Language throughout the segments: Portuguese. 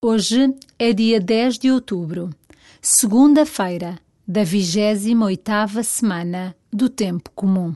Hoje é dia 10 de outubro, segunda-feira da 28ª semana do Tempo Comum.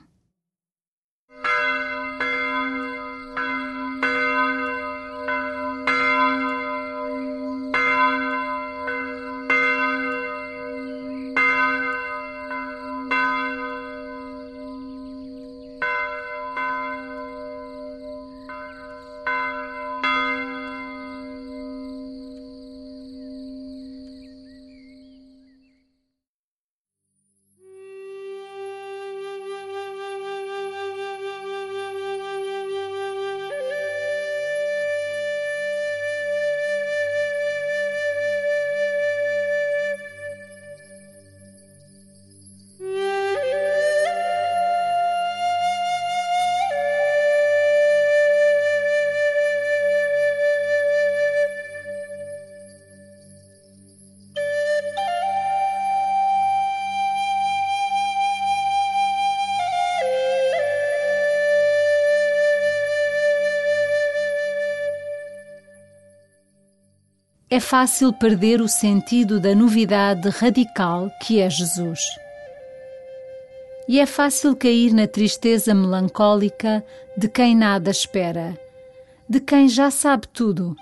É fácil perder o sentido da novidade radical que é Jesus. E é fácil cair na tristeza melancólica de quem nada espera, de quem já sabe tudo,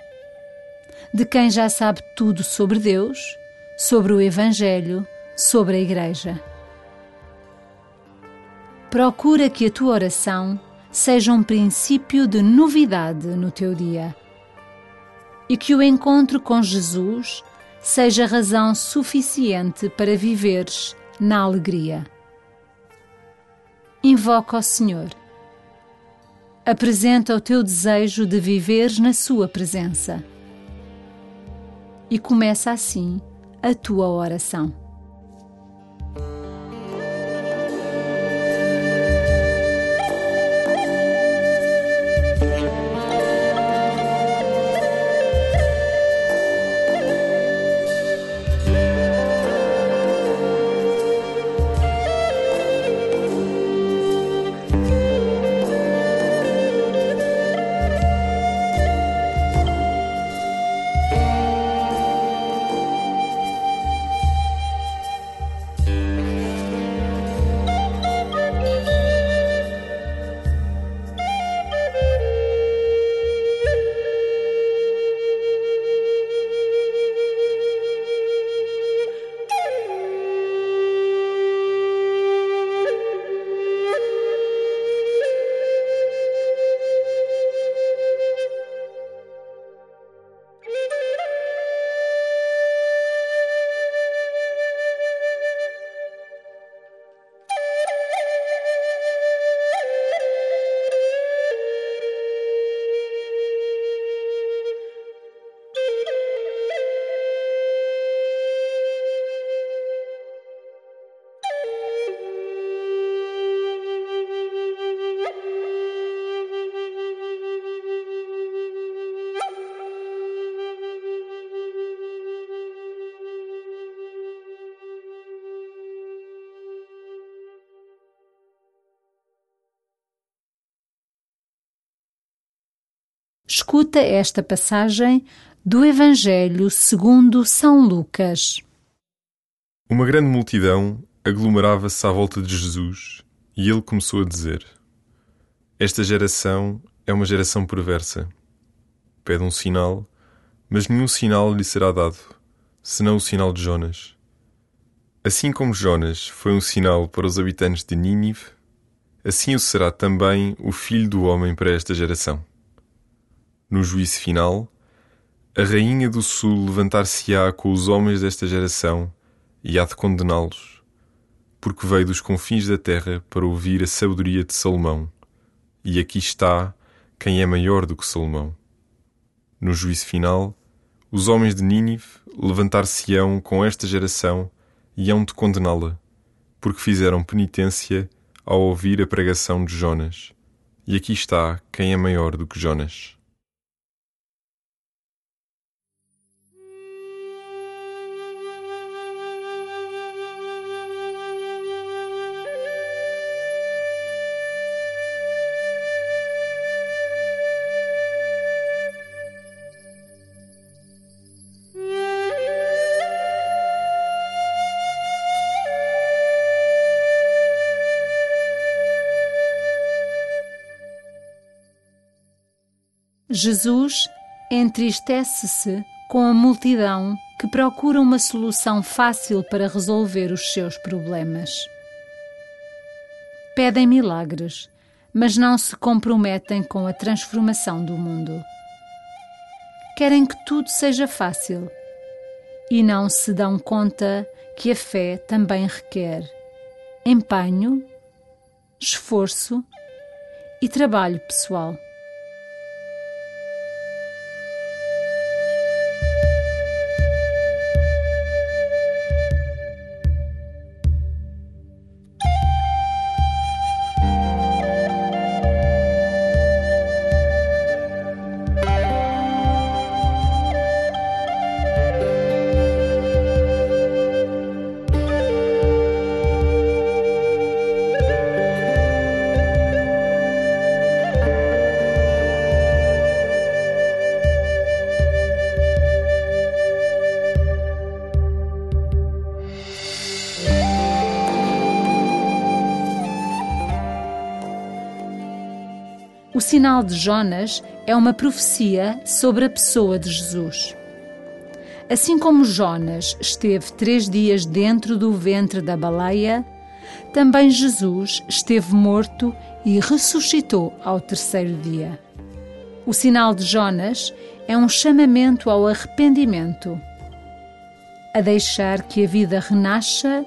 de quem já sabe tudo sobre Deus, sobre o Evangelho, sobre a Igreja. Procura que a tua oração seja um princípio de novidade no teu dia e que o encontro com Jesus seja razão suficiente para viveres na alegria. Invoca o Senhor. Apresenta o teu desejo de viveres na Sua presença. E começa assim a tua oração. Escuta esta passagem do Evangelho segundo São Lucas. Uma grande multidão aglomerava-se à volta de Jesus e ele começou a dizer: Esta geração é uma geração perversa. Pede um sinal, mas nenhum sinal lhe será dado, senão o sinal de Jonas. Assim como Jonas foi um sinal para os habitantes de Nínive, assim o será também o filho do homem para esta geração. No juízo final, a rainha do sul levantar-se-á com os homens desta geração e há de condená-los, porque veio dos confins da terra para ouvir a sabedoria de Salomão, e aqui está quem é maior do que Salomão. No juízo final, os homens de Nínive levantar-se-ão com esta geração e hão de condená-la, porque fizeram penitência ao ouvir a pregação de Jonas. E aqui está quem é maior do que Jonas. Jesus entristece-se com a multidão que procura uma solução fácil para resolver os seus problemas. Pedem milagres, mas não se comprometem com a transformação do mundo. Querem que tudo seja fácil e não se dão conta que a fé também requer empenho, esforço e trabalho pessoal. Sinal de Jonas é uma profecia sobre a pessoa de Jesus. Assim como Jonas esteve três dias dentro do ventre da baleia, também Jesus esteve morto e ressuscitou ao terceiro dia. O sinal de Jonas é um chamamento ao arrependimento, a deixar que a vida renasça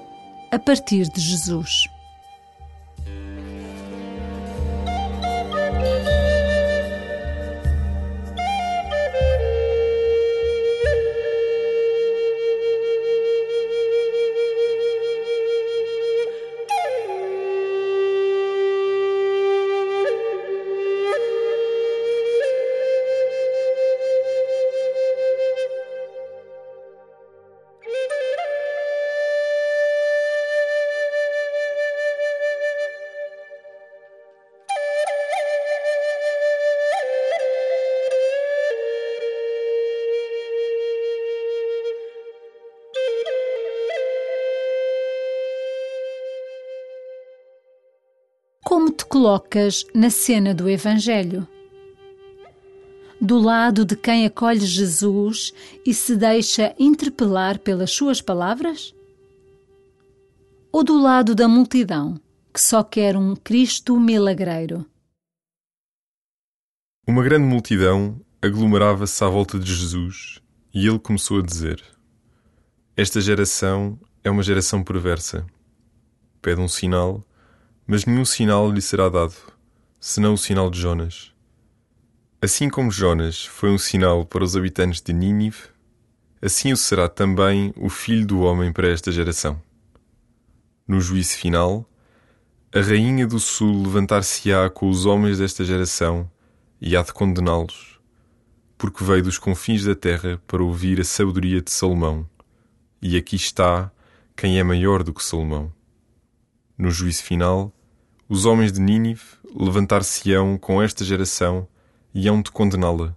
a partir de Jesus. Como te colocas na cena do Evangelho? Do lado de quem acolhe Jesus e se deixa interpelar pelas suas palavras? Ou do lado da multidão que só quer um Cristo milagreiro? Uma grande multidão aglomerava-se à volta de Jesus e ele começou a dizer: Esta geração é uma geração perversa. Pede um sinal mas nenhum sinal lhe será dado, senão o sinal de Jonas. Assim como Jonas foi um sinal para os habitantes de Nínive, assim o será também o Filho do Homem para esta geração. No juízo final, a Rainha do Sul levantar-se-á com os homens desta geração e há de condená-los, porque veio dos confins da terra para ouvir a sabedoria de Salomão, e aqui está quem é maior do que Salomão. No juízo final, os homens de Nínive levantar-se-ão com esta geração e hão de condená-la,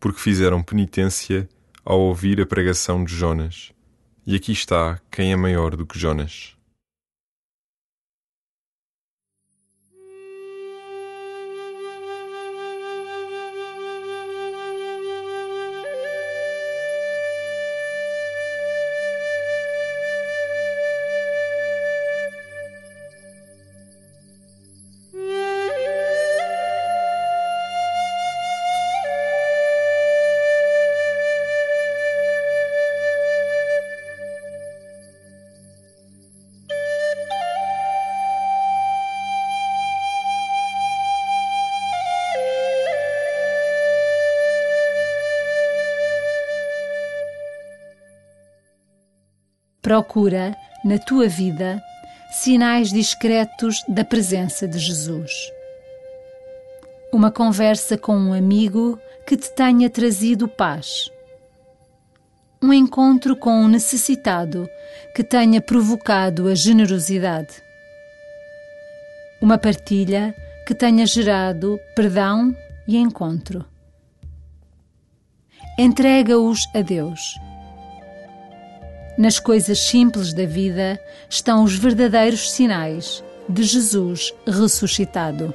porque fizeram penitência ao ouvir a pregação de Jonas. E aqui está quem é maior do que Jonas. Procura, na tua vida, sinais discretos da presença de Jesus. Uma conversa com um amigo que te tenha trazido paz. Um encontro com um necessitado que tenha provocado a generosidade. Uma partilha que tenha gerado perdão e encontro. Entrega-os a Deus nas coisas simples da vida estão os verdadeiros sinais de Jesus ressuscitado.